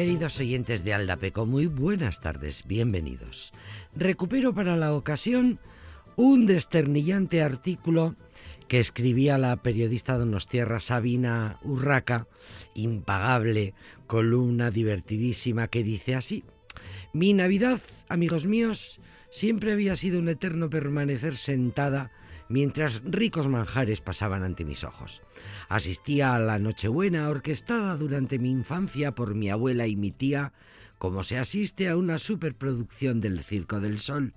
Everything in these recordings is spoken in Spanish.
Queridos oyentes de Aldapeco, muy buenas tardes, bienvenidos. Recupero para la ocasión un desternillante artículo que escribía la periodista donostierra Sabina Urraca, impagable columna divertidísima que dice así: Mi Navidad, amigos míos, siempre había sido un eterno permanecer sentada mientras ricos manjares pasaban ante mis ojos. Asistía a la Nochebuena orquestada durante mi infancia por mi abuela y mi tía, como se asiste a una superproducción del Circo del Sol.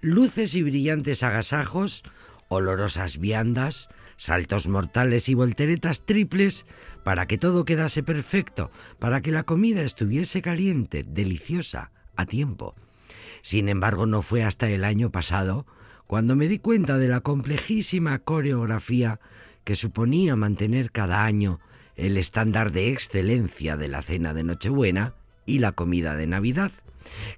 Luces y brillantes agasajos, olorosas viandas, saltos mortales y volteretas triples, para que todo quedase perfecto, para que la comida estuviese caliente, deliciosa, a tiempo. Sin embargo, no fue hasta el año pasado cuando me di cuenta de la complejísima coreografía que suponía mantener cada año el estándar de excelencia de la cena de Nochebuena y la comida de Navidad.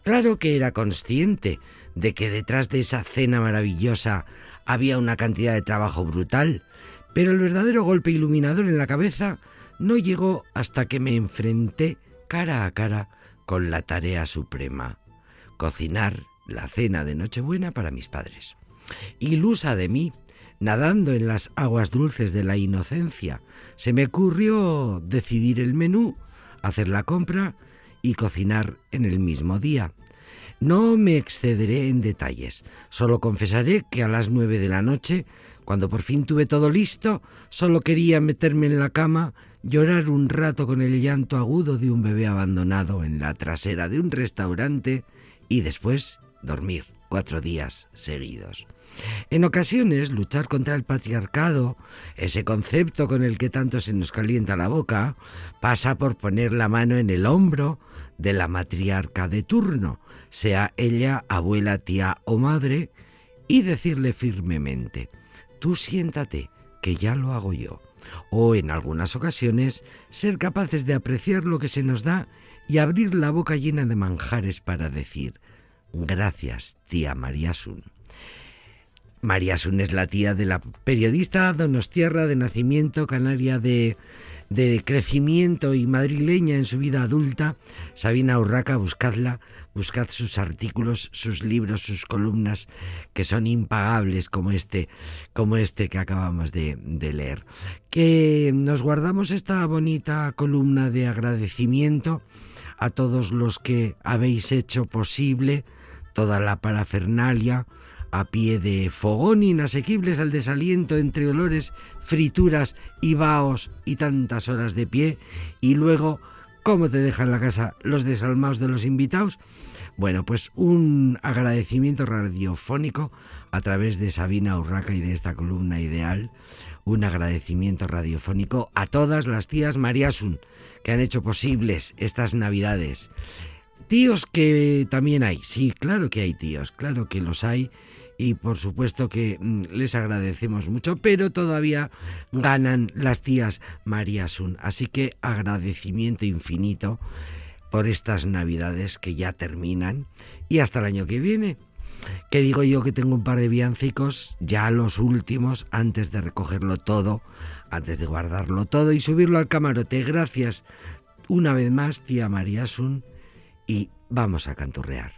Claro que era consciente de que detrás de esa cena maravillosa había una cantidad de trabajo brutal, pero el verdadero golpe iluminador en la cabeza no llegó hasta que me enfrenté cara a cara con la tarea suprema, cocinar la cena de Nochebuena para mis padres. Ilusa de mí, nadando en las aguas dulces de la inocencia, se me ocurrió decidir el menú, hacer la compra y cocinar en el mismo día. No me excederé en detalles, solo confesaré que a las nueve de la noche, cuando por fin tuve todo listo, solo quería meterme en la cama, llorar un rato con el llanto agudo de un bebé abandonado en la trasera de un restaurante y después dormir cuatro días seguidos. En ocasiones, luchar contra el patriarcado, ese concepto con el que tanto se nos calienta la boca, pasa por poner la mano en el hombro de la matriarca de turno, sea ella abuela, tía o madre, y decirle firmemente, tú siéntate, que ya lo hago yo. O en algunas ocasiones, ser capaces de apreciar lo que se nos da y abrir la boca llena de manjares para decir, gracias, tía María Sun. María Sun es la tía de la periodista donostierra de nacimiento, canaria de, crecimiento y madrileña en su vida adulta, Sabina Urraca, buscadla, buscad sus artículos, sus libros, sus columnas, que son impagables como este, como este que acabamos de leer. Que nos guardamos esta bonita columna de agradecimiento a todos los que habéis hecho posible toda la parafernalia, a pie de fogón inasequibles al desaliento entre olores, frituras y vaos y tantas horas de pie, y luego, ¿cómo te dejan la casa los desalmados de los invitados? Bueno, pues un agradecimiento radiofónico a través de Sabina Urraca y de esta columna ideal, un agradecimiento radiofónico a todas las tías Mariasun que han hecho posibles estas navidades. Tíos que también hay, sí, claro que hay tíos, claro que los hay y por supuesto que mm, les agradecemos mucho, pero todavía ganan las tías María Sun. Así que agradecimiento infinito por estas navidades que ya terminan y hasta el año que viene. Que digo yo que tengo un par de villancicos, ya los últimos, antes de recogerlo todo, antes de guardarlo todo y subirlo al camarote. Gracias una vez más, tía María Sun, y vamos a canturrear.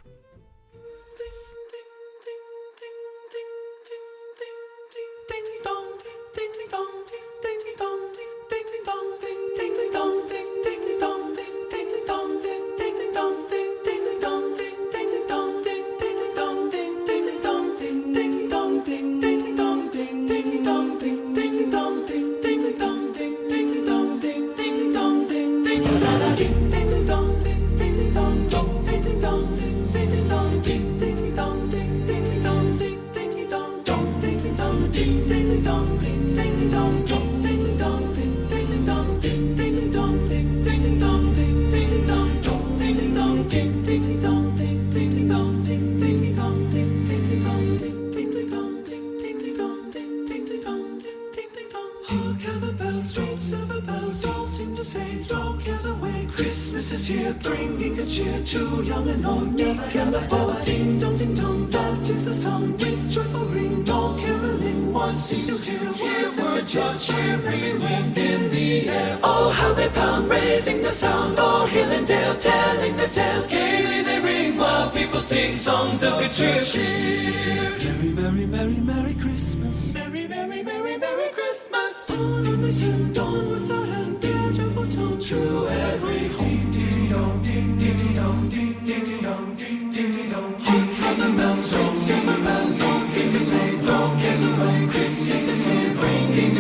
Seems to hear words of the church ringing within the air. Oh, how they pound, raising the sound, o'er hill and dale, telling the tale. Gaily they ring while people sing songs of good cheer. Is. Merry, merry, merry, merry Christmas. Merry, merry, merry, merry Christmas. On and they send on without end, dear joyful tone through every home. Ding dong, ding ding dong, ding ding dong, ding ding dong. The bells all seem to say, throw cares away. Christmas is. Ding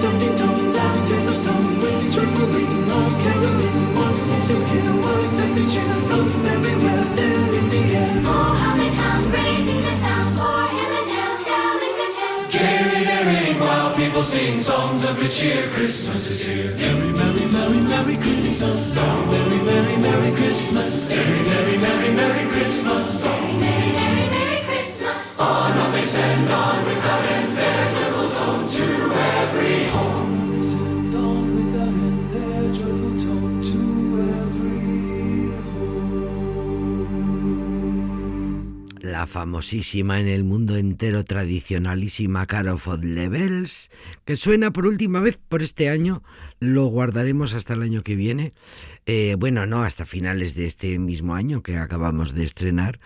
dong, ding dong, that is the song with joyful ring, all caroling. One seems songs of good cheer. Christmas is here. Merry, merry, merry, merry Christmas. Merry, merry, merry Christmas. Merry, merry, merry, merry Christmas. Famosísima en el mundo entero tradicionalísima Carol of Levels, que suena por última vez por este año, lo guardaremos hasta el año que viene. Eh, bueno, no, hasta finales de este mismo año que acabamos de estrenar.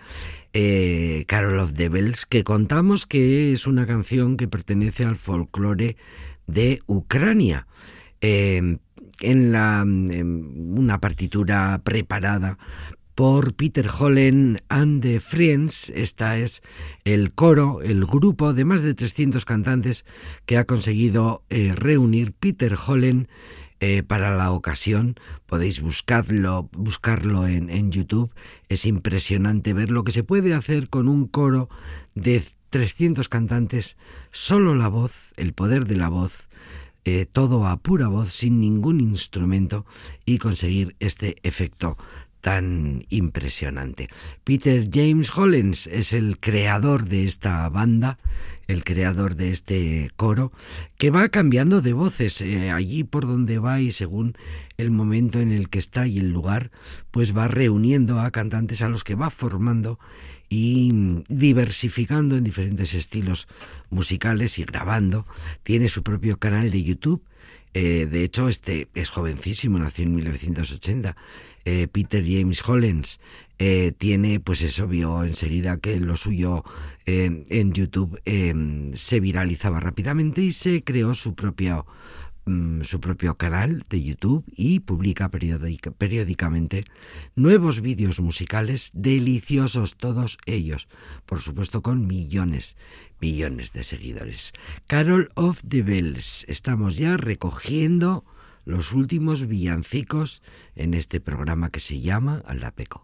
Eh, Carol of the Bells, que contamos que es una canción que pertenece al folclore de Ucrania. Eh, en la en una partitura preparada por Peter Hollen and the Friends. Esta es el coro, el grupo de más de 300 cantantes que ha conseguido eh, reunir Peter Hollen eh, para la ocasión. Podéis buscarlo, buscarlo en, YouTube. Es impresionante ver lo que se puede hacer con un coro de 300 cantantes, solo la voz, el poder de la voz, eh, todo a pura voz, sin ningún instrumento, y conseguir este efecto tan impresionante. Peter James Hollens es el creador de esta banda, el creador de este coro, que va cambiando de voces eh, allí por donde va y según el momento en el que está y el lugar, pues va reuniendo a cantantes a los que va formando y diversificando en diferentes estilos musicales y grabando. Tiene su propio canal de YouTube. Eh, de hecho, este es jovencísimo, nació en 1980. Eh, Peter James Hollens eh, tiene, pues eso vio enseguida que lo suyo eh, en YouTube se viralizaba rápidamente y se creó su propio mm, su propio canal de YouTube y publica periódica- periódicamente nuevos vídeos musicales deliciosos todos ellos, por supuesto con millones, millones de seguidores. Carol of the Bells, estamos ya recogiendo los últimos villancicos en este programa que se llama Aldapeco.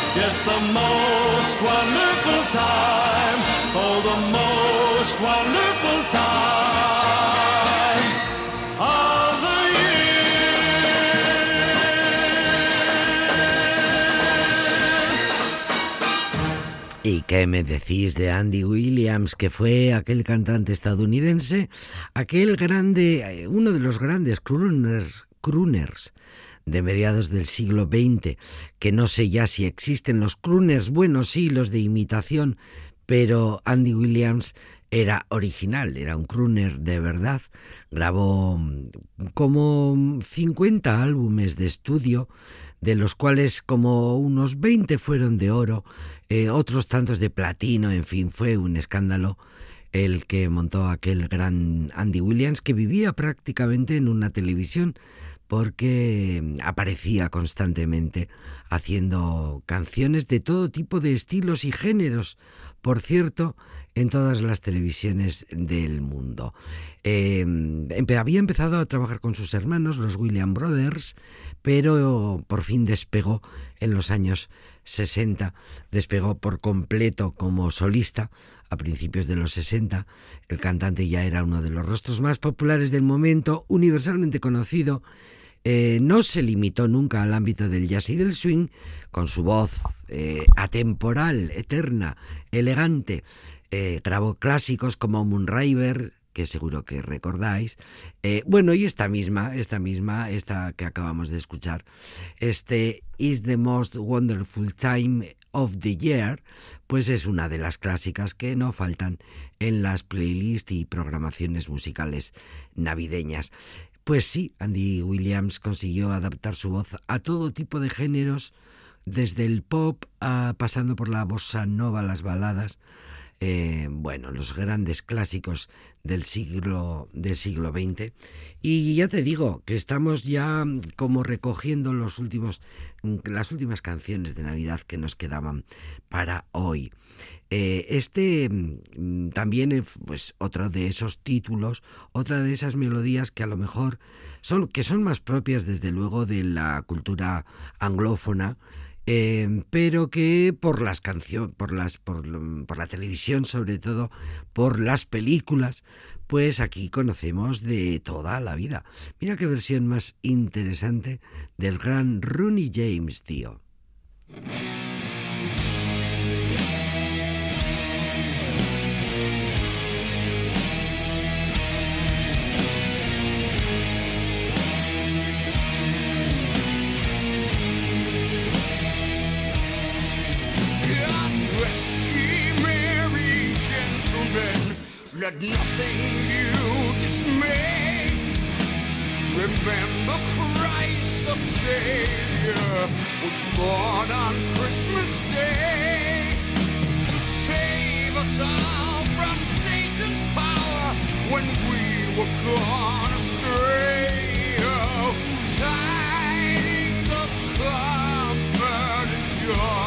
Yes, the most wonderful time. Oh, the most wonderful time of the year. ¿Y qué me decís de Andy Williams, que fue aquel cantante estadounidense, aquel grande, eh, uno de los grandes crooners, crooners de mediados del siglo XX, que no sé ya si existen los crooners buenos, sí, los de imitación, pero Andy Williams era original, era un crooner de verdad. Grabó mm, como 50 álbumes de estudio, de los cuales como unos 20 fueron de oro, eh, otros tantos de platino, en fin, fue un escándalo el que montó aquel gran Andy Williams que vivía prácticamente en una televisión porque aparecía constantemente haciendo canciones de todo tipo de estilos y géneros, por cierto, en todas las televisiones del mundo. Empe- había empezado a trabajar con sus hermanos, los William Brothers, pero por fin despegó en los años 60, despegó por completo como solista a principios de los 60. El cantante ya era uno de los rostros más populares del momento, universalmente conocido. Eh, no se limitó nunca al ámbito del jazz y del swing, con su voz eh, atemporal, eterna, elegante. Eh, grabó clásicos como Moonriver, que seguro que recordáis. Bueno, y esta misma, esta misma, esta que acabamos de escuchar, este Is the Most Wonderful Time of the Year, pues es una de las clásicas que no faltan en las playlists y programaciones musicales navideñas. Pues sí, Andy Williams consiguió adaptar su voz a todo tipo de géneros, desde el pop a pasando por la bossa nova, las baladas, eh, bueno, los grandes clásicos del siglo del siglo XX. Y ya te digo que estamos ya como recogiendo los últimos las últimas canciones de Navidad que nos quedaban para hoy. Eh, este mm, también es pues otro de esos títulos, otra de esas melodías que a lo mejor son que son más propias desde luego de la cultura anglófona, eh, pero que por las canciones, por las, por, por la televisión, sobre todo por las películas, pues aquí conocemos de toda la vida. Mira qué versión más interesante del gran Rooney James, tío. Let nothing you dismay. Remember Christ the Savior was born on Christmas Day to save us all from Satan's power when we were gone astray. Oh, tidings of comfort and joy,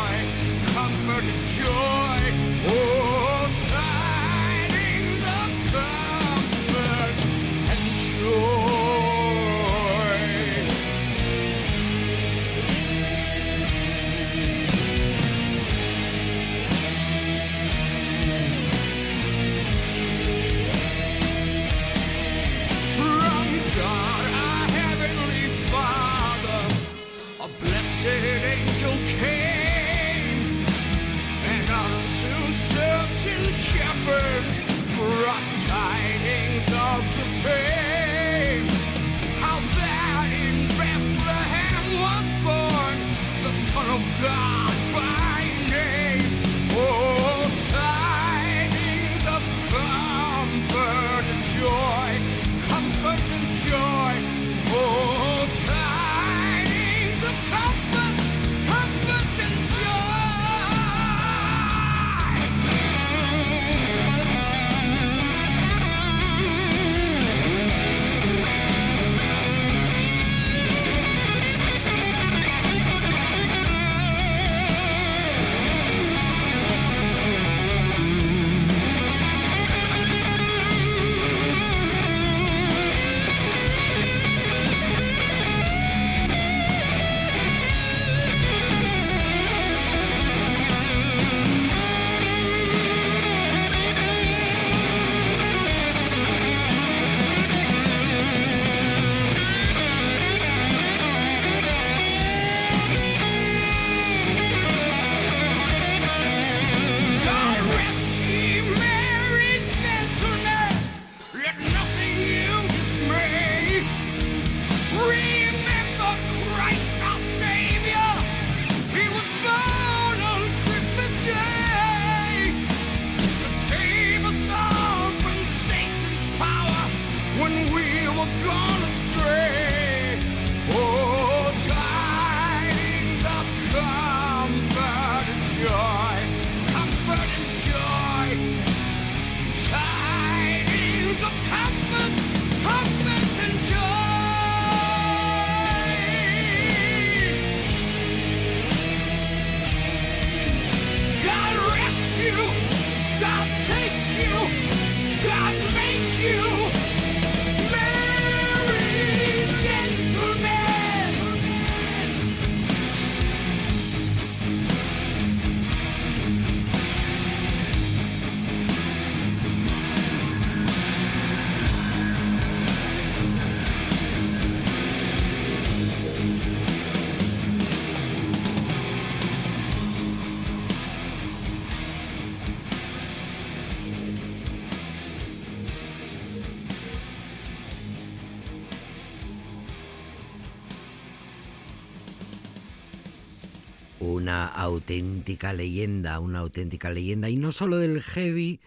Una auténtica leyenda, una auténtica leyenda, y no solo del heavy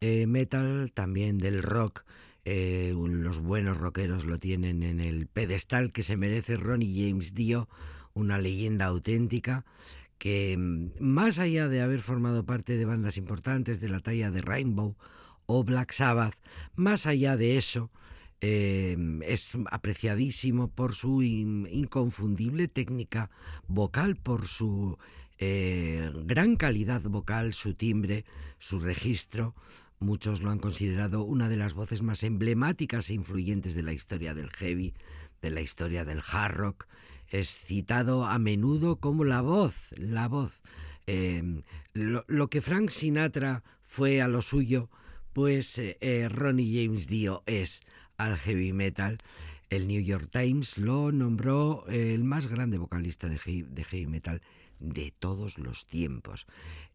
eh, metal, también del rock. Eh, los buenos rockeros lo tienen en el pedestal que se merece Ronnie James Dio, una leyenda auténtica que mm, más allá de haber formado parte de bandas importantes de la talla de Rainbow o Black Sabbath, más allá de eso, eh, es apreciadísimo por su in- inconfundible técnica vocal, por su eh, gran calidad vocal, su timbre, su registro. Muchos lo han considerado una de las voces más emblemáticas e influyentes de la historia del heavy, de la historia del hard rock. Es citado a menudo como la voz, la voz. Lo, lo que Frank Sinatra fue a lo suyo, pues eh, eh, Ronnie James Dio es al heavy metal. El New York Times lo nombró el más grande vocalista de heavy, metal de todos los tiempos.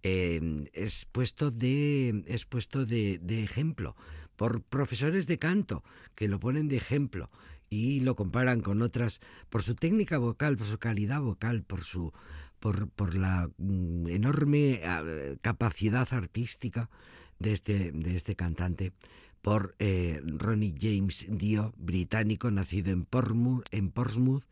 Eh, es puesto, de, es puesto de, ejemplo por profesores de canto que lo ponen de ejemplo y lo comparan con otras por su técnica vocal, por su calidad vocal, por su por, la mm, enorme eh, capacidad artística de este, de este cantante, por eh, Ronnie James Dio, británico, nacido en Portsmouth, en, Portsmouth,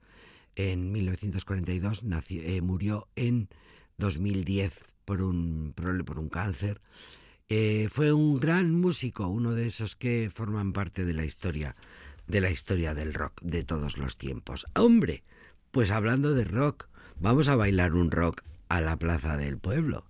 en 1942, nació, eh, murió en 2010 por un, por un cáncer. Eh, fue un gran músico, uno de esos que forman parte de la historia, de la historia del rock de todos los tiempos. Hombre, pues hablando de rock, vamos a bailar un rock a la plaza del pueblo.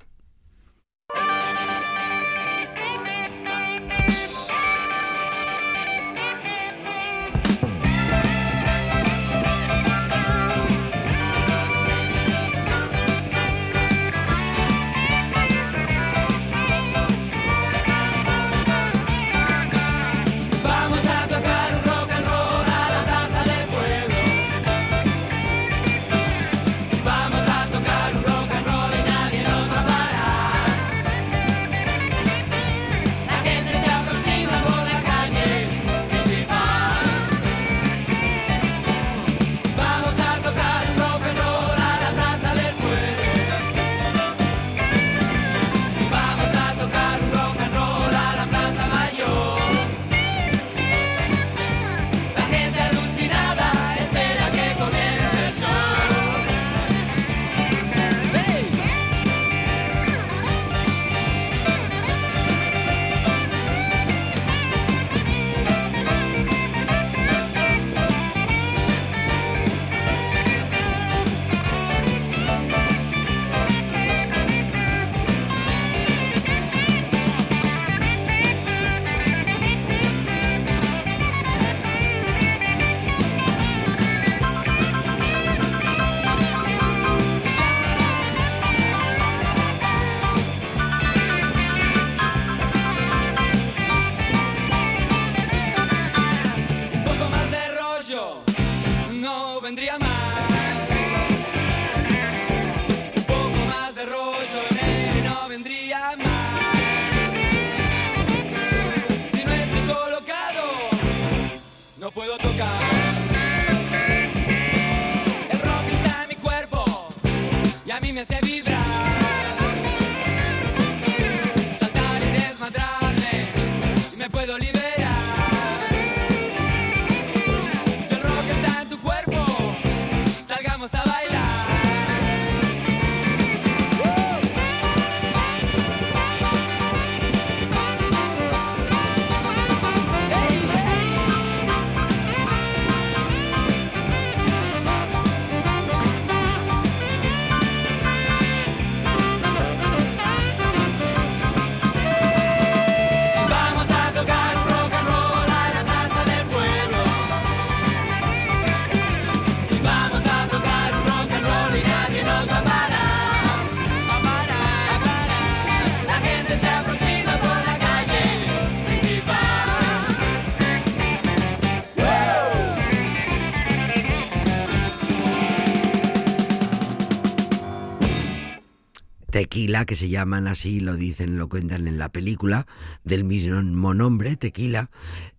Que se llaman así, lo dicen, lo cuentan en la película, del mismo nombre, tequila,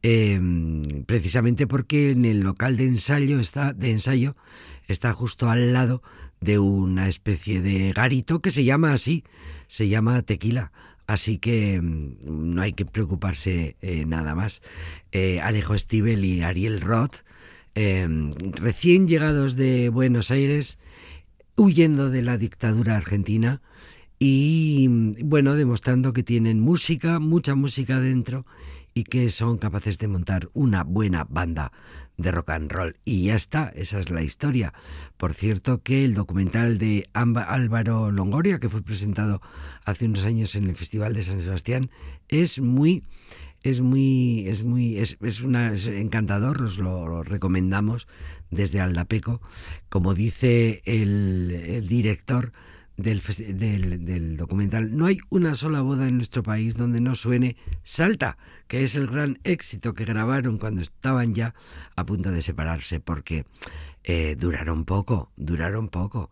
eh, precisamente porque en el local de ensayo está, de ensayo está justo al lado de una especie de garito que se llama así, se llama tequila. Así que mm, no hay que preocuparse eh, nada más. Eh, Alejo Stivel y Ariel Roth, eh, recién llegados de Buenos Aires, huyendo de la dictadura argentina y bueno, demostrando que tienen música, mucha música dentro y que son capaces de montar una buena banda de rock and roll. Y ya está, esa es la historia. Por cierto que el documental de Álvaro Longoria, que fue presentado hace unos años en el Festival de San Sebastián, es muy es muy es muy es, es una es encantador os lo, recomendamos desde Aldapeco como dice el director del, documental no hay una sola boda en nuestro país donde no suene Salta que es el gran éxito que grabaron cuando estaban ya a punto de separarse porque eh, duraron poco duraron poco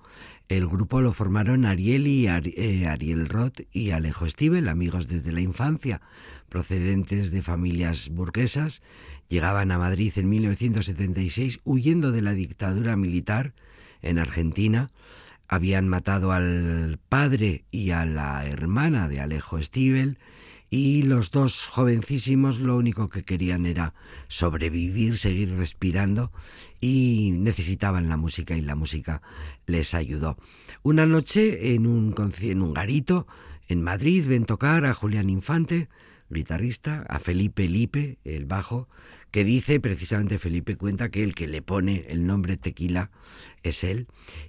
el grupo lo formaron Ariel y eh, Ariel Roth y Alejo Stivel, amigos desde la infancia, procedentes de familias burguesas. Llegaban a Madrid en 1976 huyendo de la dictadura militar en Argentina. Habían matado al padre y a la hermana de Alejo Stivel y los dos jovencísimos lo único que querían era sobrevivir, seguir respirando y necesitaban la música y la música les ayudó. Una noche en un, en un garito en Madrid ven tocar a Julián Infante, guitarrista, a Felipe Lipe, el bajo, que dice, precisamente Felipe cuenta que el que le pone el nombre tequila es él,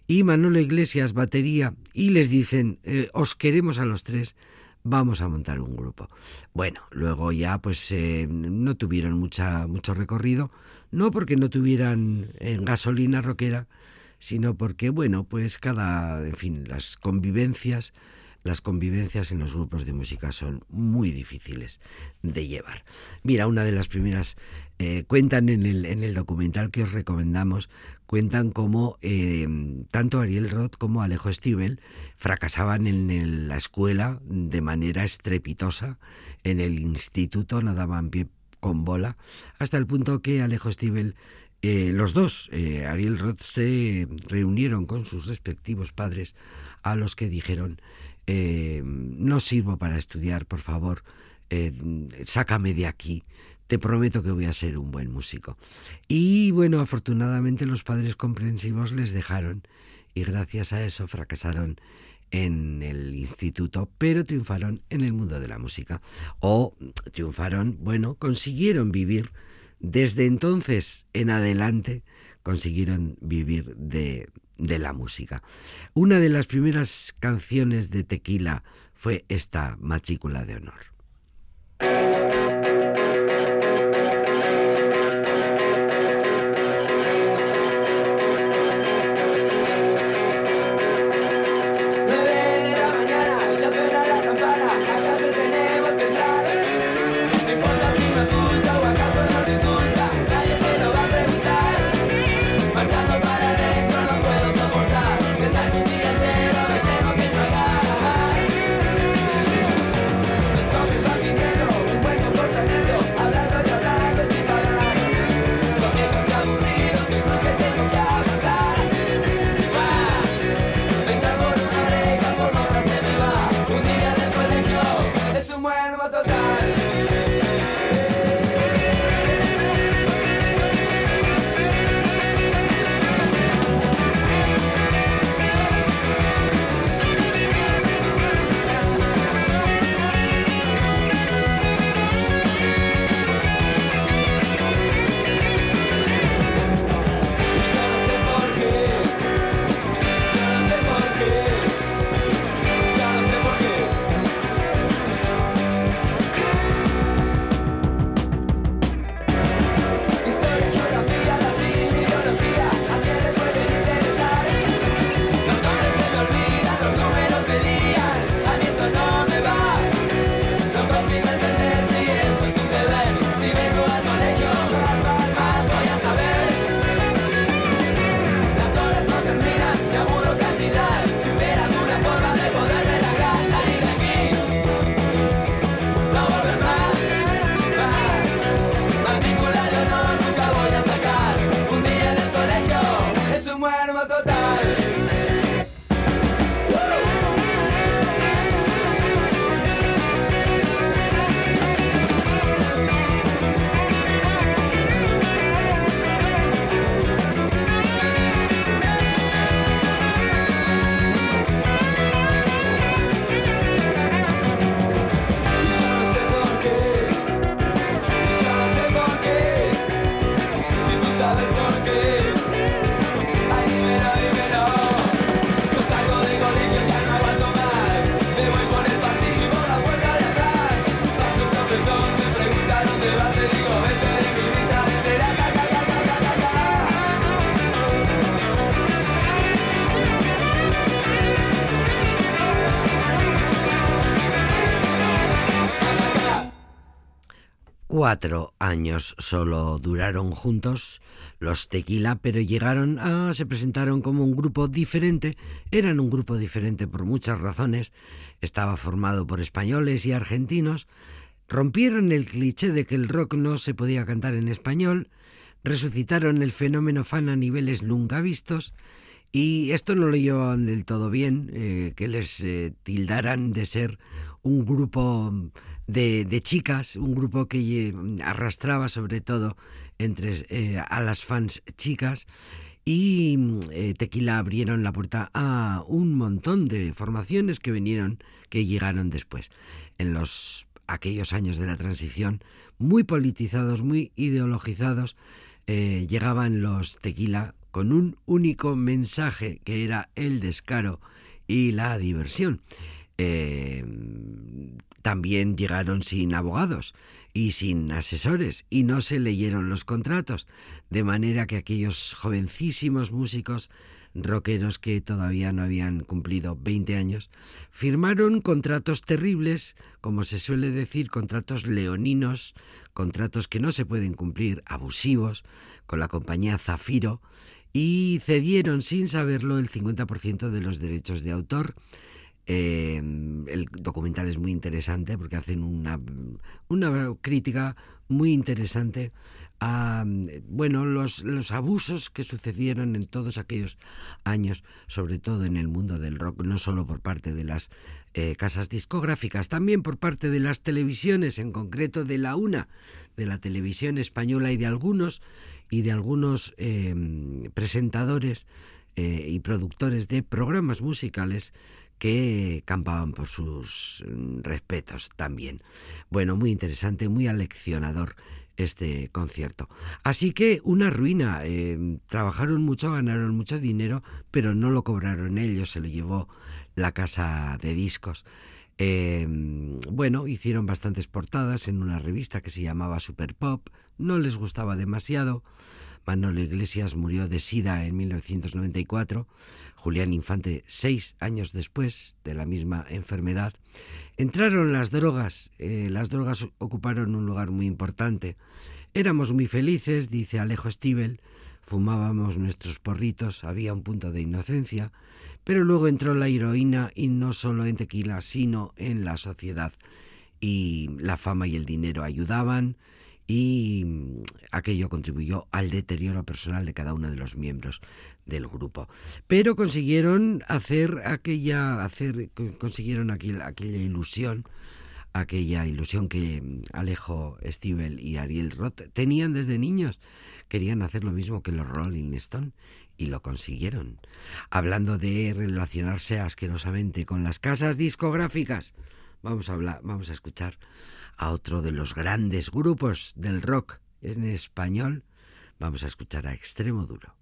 y Manolo Iglesias, batería, y les dicen, eh, os queremos a los tres, vamos a montar un grupo. Bueno, luego ya pues eh, no tuvieron mucha, mucho recorrido, no porque no tuvieran eh, gasolina rockera, sino porque, bueno, pues cada, en fin, las convivencias, las convivencias en los grupos de música son muy difíciles de llevar. Mira, una de las primeras, eh, cuentan en el, en el documental que os recomendamos, cuentan cómo eh, tanto Ariel Roth como Alejo Stivel fracasaban en la escuela de manera estrepitosa, en el instituto no daban pie con bola, hasta el punto que Alejo Stivel eh, los dos, Ariel Roth, se reunieron con sus respectivos padres a los que dijeron, eh, no sirvo para estudiar, por favor, eh, sácame de aquí, te prometo que voy a ser un buen músico. Y bueno, afortunadamente los padres comprensivos les dejaron y gracias a eso fracasaron en el instituto, pero triunfaron en el mundo de la música. O triunfaron, bueno, consiguieron vivir desde entonces en adelante consiguieron vivir de, de la música. Una de las primeras canciones de Tequila fue esta matrícula de honor. Cuatro años solo duraron juntos los Tequila, pero llegaron a, se presentaron como un grupo diferente. Eran un grupo diferente por muchas razones. Estaba formado por españoles y argentinos. Rompieron el cliché de que el rock no se podía cantar en español. Resucitaron el fenómeno fan a niveles nunca vistos. Y esto no lo llevaban del todo bien, eh, que les eh, tildaran de ser un grupo de, chicas, un grupo que eh, arrastraba sobre todo entre eh, a las fans chicas y eh, Tequila abrieron la puerta a un montón de formaciones que vinieron, que llegaron después. En los aquellos años de la transición, muy politizados, muy ideologizados, llegaban los Tequila con un único mensaje que era el descaro y la diversión. Eh, también llegaron sin abogados y sin asesores y no se leyeron los contratos, de manera que aquellos jovencísimos músicos rockeros que todavía no habían cumplido 20 años, firmaron contratos terribles, como se suele decir, contratos leoninos, contratos que no se pueden cumplir, abusivos, con la compañía Zafiro, y cedieron sin saberlo el 50% de los derechos de autor, eh, el documental es muy interesante porque hacen una, una crítica muy interesante a bueno los, los abusos que sucedieron en todos aquellos años, sobre todo en el mundo del rock, no solo por parte de las eh, casas discográficas, también por parte de las televisiones, en concreto de la una, de la televisión española y de algunos y de algunos eh, presentadores eh, y productores de programas musicales que campaban por sus mm, respetos también. Bueno, muy interesante, muy aleccionador este concierto. Así que una ruina. eh, trabajaron mucho, ganaron mucho dinero, pero no lo cobraron ellos, se lo llevó la casa de discos. Eh, bueno, hicieron bastantes portadas en una revista que se llamaba Super Pop, no les gustaba demasiado. Manolo Iglesias murió de sida en 1994, Julián Infante seis años después de la misma enfermedad. Entraron las drogas, eh, las drogas ocuparon un lugar muy importante. Éramos muy felices, dice Alejo Stivel, fumábamos nuestros porritos, había un punto de inocencia, pero luego entró la heroína y no solo en tequila, sino en la sociedad. Y la fama y el dinero ayudaban y mm, aquello contribuyó al deterioro personal de cada uno de los miembros del grupo. Pero consiguieron hacer aquella, hacer, co- consiguieron aquel- aquella ilusión, aquella ilusión que mm, Alejo Stivel y Ariel Roth tenían desde niños. Querían hacer lo mismo que los Rolling Stone y lo consiguieron. Hablando de relacionarse asquerosamente con las casas discográficas, vamos a hablar, vamos a escuchar a otro de los grandes grupos del rock en español. Vamos a escuchar a Extremo Duro.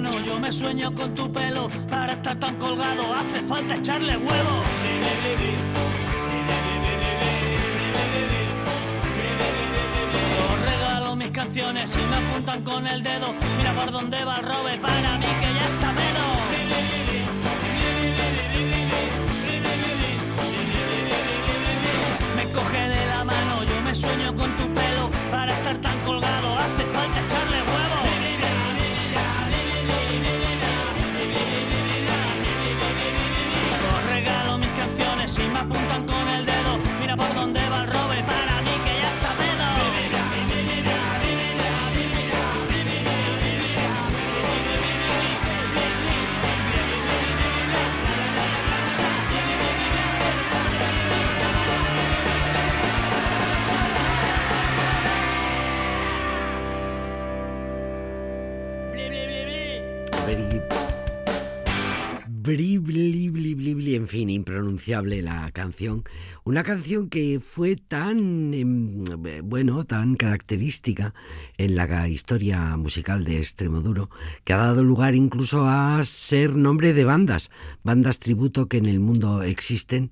Mano, yo me sueño con tu pelo. Para estar tan colgado hace falta echarle huevo. Yo regalo mis canciones y me apuntan con el dedo. Mira por dónde va el robe para mí que ya está menos. Me coge de la mano, yo me sueño con tu pelo. Para estar tan colgado hace bli, bli, bli, bli, en fin, impronunciable la canción. Una canción que fue tan, em, bueno, tan característica en la historia musical de Extremoduro, que ha dado lugar incluso a ser nombre de bandas, bandas tributo que en el mundo existen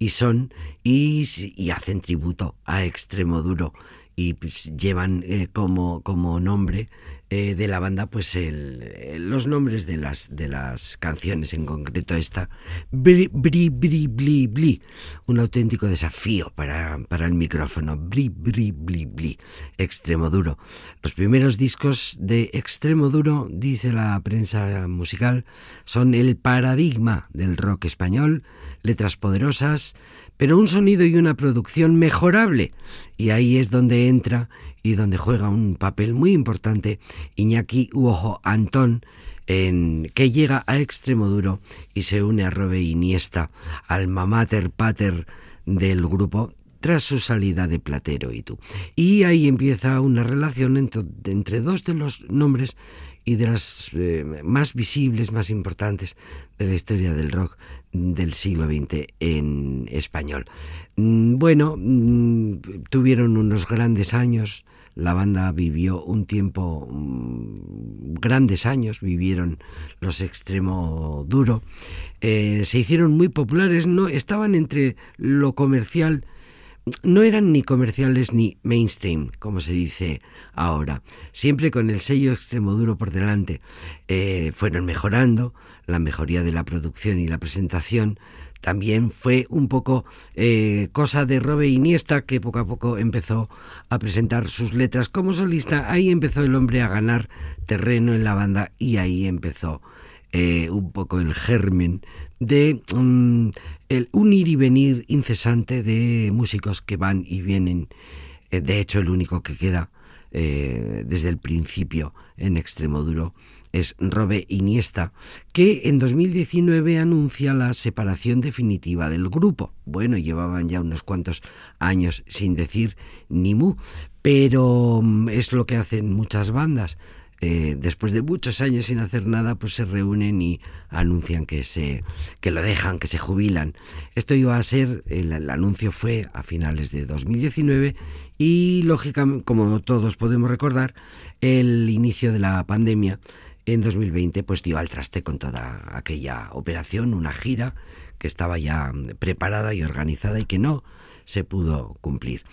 y son, y, y hacen tributo a Extremoduro y pues, llevan eh, como, como nombre eh, de la banda pues el- eh, los nombres de las de las canciones en concreto esta Bri Bri Bri Bli Bli. Un auténtico desafío para, para el micrófono. Bri Bri Bli Bli. Extremo duro. Los primeros discos de extremo duro dice la prensa musical son el paradigma del rock español letras poderosas pero un sonido y una producción mejorable. Y ahí es donde entra y donde juega un papel muy importante Iñaki Uojo Antón, en, que llega a Extremoduro y se une a Robe Iniesta, alma mater pater del grupo, tras su salida de Platero y tú. Y ahí empieza una relación entre, entre dos de los nombres y de las eh, más visibles, más importantes de la historia del rock del siglo XX en español. Mm, Bueno, mm, tuvieron unos grandes años, la banda vivió un tiempo, mm, grandes años, vivieron los extremo duro, eh, se hicieron muy populares, no estaban entre lo comercial, no eran ni comerciales ni mainstream, como se dice ahora. Siempre con el sello Extremoduro por delante. Eh, fueron mejorando la mejoría de la producción y la presentación. También fue un poco eh, cosa de Robe Iniesta, que poco a poco empezó a presentar sus letras como solista. Ahí empezó el hombre a ganar terreno en la banda y ahí empezó eh, un poco el germen de mm, el un ir y venir incesante de músicos que van y vienen. Eh, de hecho, el único que queda eh, desde el principio en Extremoduro es Robe Iniesta, que en 2019 anuncia la separación definitiva del grupo. Bueno, llevaban ya unos cuantos años sin decir ni mu, pero mm, es lo que hacen muchas bandas eh, después de muchos años sin hacer nada, pues se reúnen y anuncian que se que lo dejan, que se jubilan. Esto iba a ser, el, anuncio fue a finales de 2019 y lógicamente, como todos podemos recordar, el inicio de la pandemia en 2020 pues dio al traste con toda aquella operación, una gira que estaba ya preparada y organizada y que no se pudo cumplir.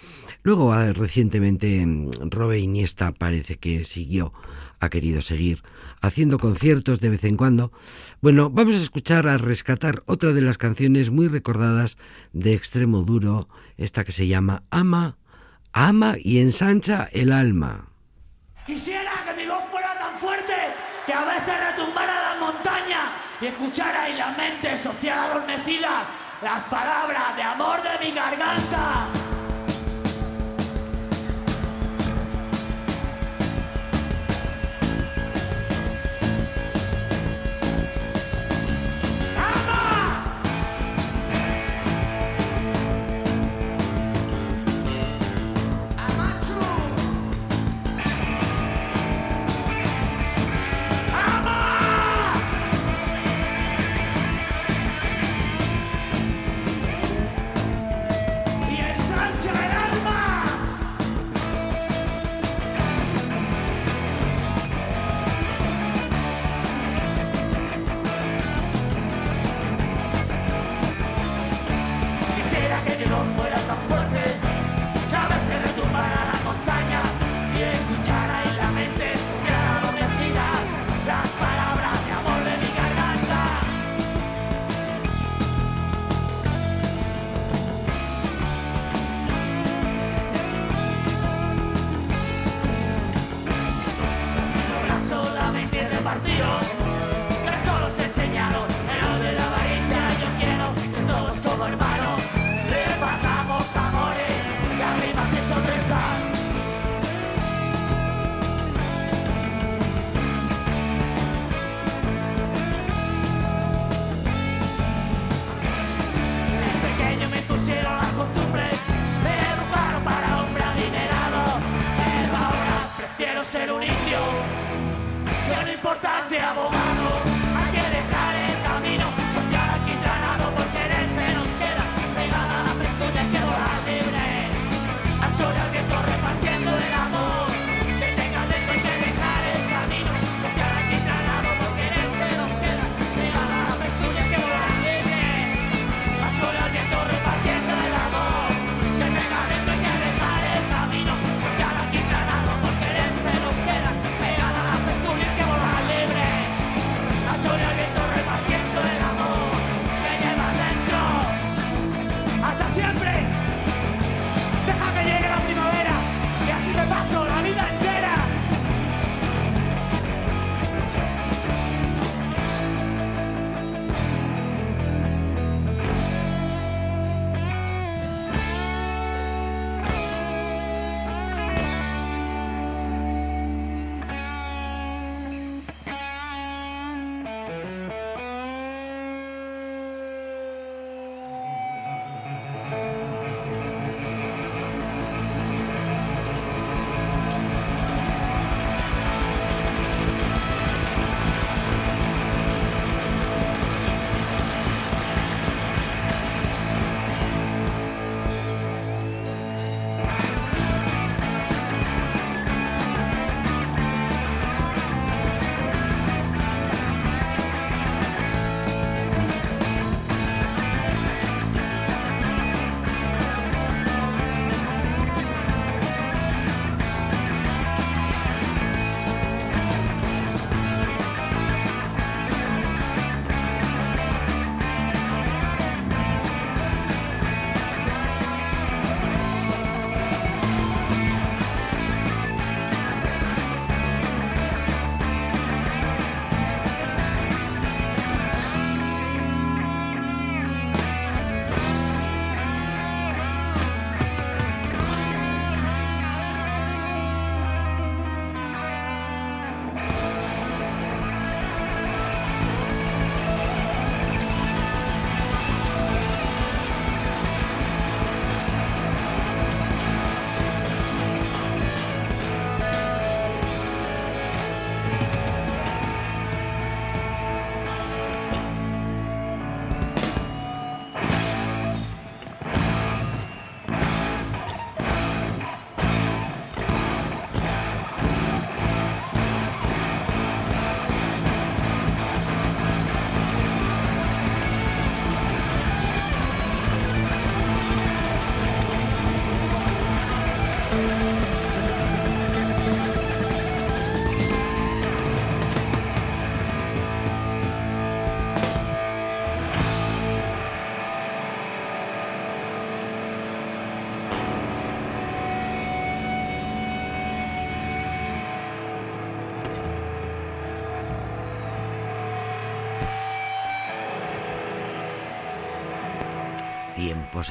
Luego, ah, recientemente, mm, Robe Iniesta parece que siguió, ha querido seguir haciendo conciertos de vez en cuando. Bueno, vamos a escuchar, a rescatar otra de las canciones muy recordadas de Extremo Duro, esta que se llama Ama, Ama y ensancha el alma. Quisiera que mi voz fuera tan fuerte que a veces retumbara la montaña y escuchara en la mente social adormecida las palabras de amor de mi garganta.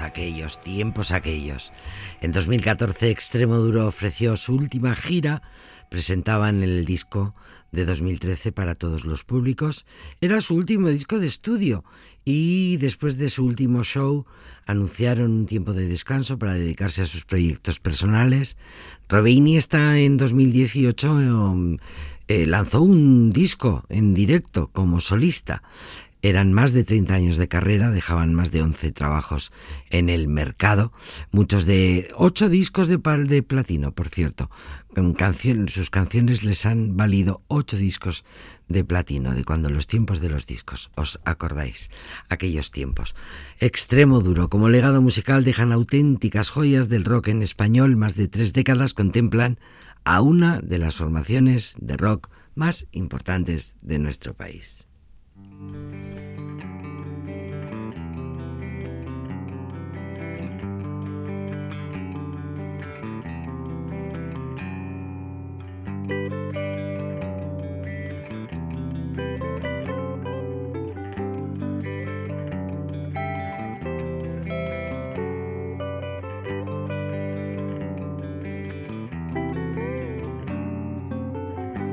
Aquellos, tiempos aquellos. En 2014 Extremo Duro ofreció su última gira, presentaban el disco de 2013 para todos los públicos. Era su último disco de estudio y después de su último show anunciaron un tiempo de descanso para dedicarse a sus proyectos personales. Robini está en 2018 um, eh, lanzó un disco en directo como solista. Eran más de 30 años de carrera, dejaban más de 11 trabajos en el mercado, muchos de 8 discos de pal de platino, por cierto. Sus canciones les han valido 8 discos de platino, de cuando los tiempos de los discos, ¿os acordáis? Aquellos tiempos. Extremo duro, como legado musical dejan auténticas joyas del rock en español, más de tres décadas contemplan a una de las formaciones de rock más importantes de nuestro país.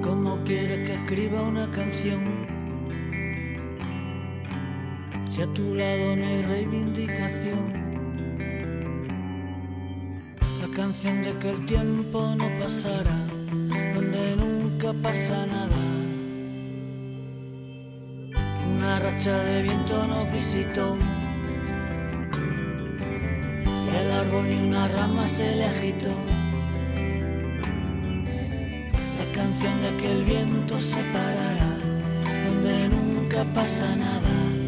¿Cómo quieres que escriba una canción? Si a tu lado no hay reivindicación, la canción de que el tiempo no pasará, donde nunca pasa nada. Una racha de viento nos visitó. Y al árbol ni una rama se le agitó. La canción de que el viento se parará, donde nunca pasa nada.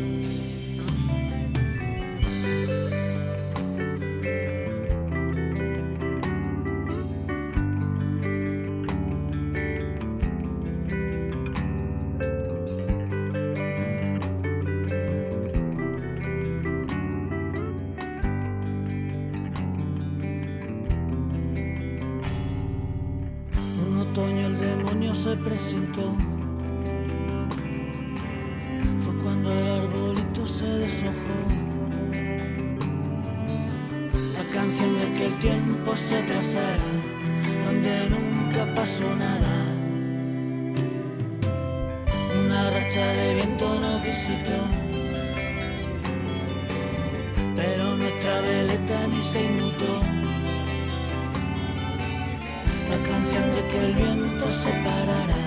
se inmutó. La canción de que el viento se parará.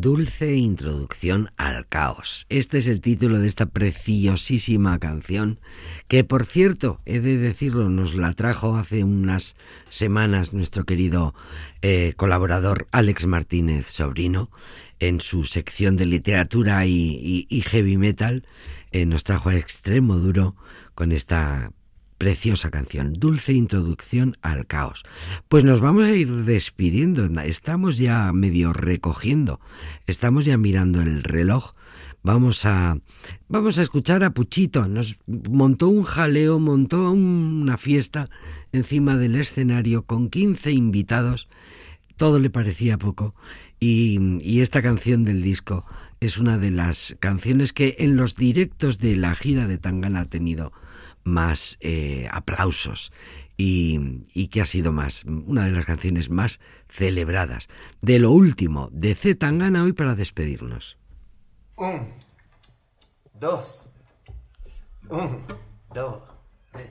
Dulce introducción al caos. Este es el título de esta preciosísima canción, que por cierto, he de decirlo, nos la trajo hace unas semanas nuestro querido eh, colaborador Alex Martínez Sobrino en su sección de literatura y, heavy metal. eh, nos trajo a extremo duro con esta preciosa canción, Dulce Introducción al Caos. Pues nos vamos a ir despidiendo, estamos ya medio recogiendo, estamos ya mirando el reloj. Vamos a vamos a escuchar a Puchito, nos montó un jaleo, montó una fiesta encima del escenario con 15 invitados. Todo le parecía poco y, y esta canción del disco es una de las canciones que en los directos de la gira de Tangana ha tenido más eh, aplausos y, y que ha sido más una de las canciones más celebradas de lo último de Z Tangana hoy para despedirnos. Un, dos, un, dos, tres.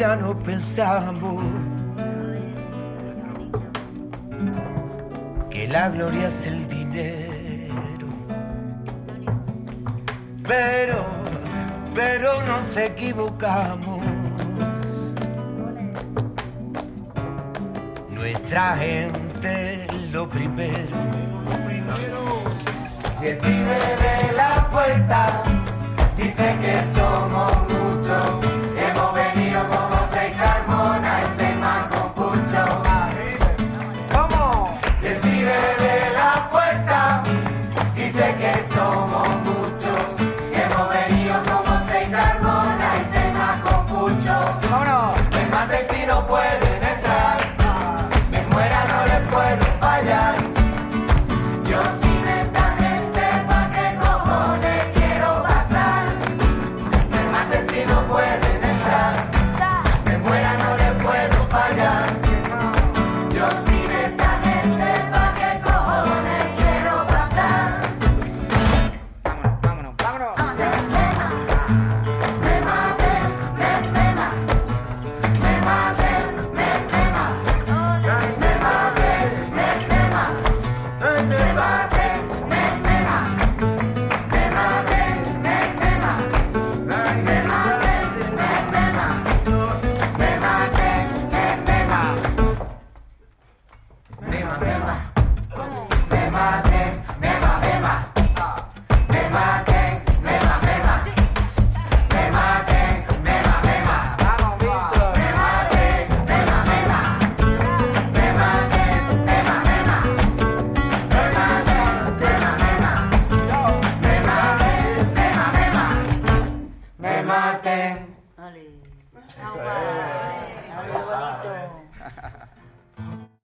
No pensamos que la gloria es el dinero. Pero, pero nos equivocamos. Nuestra gente lo primero. Y el de la puerta dice que somos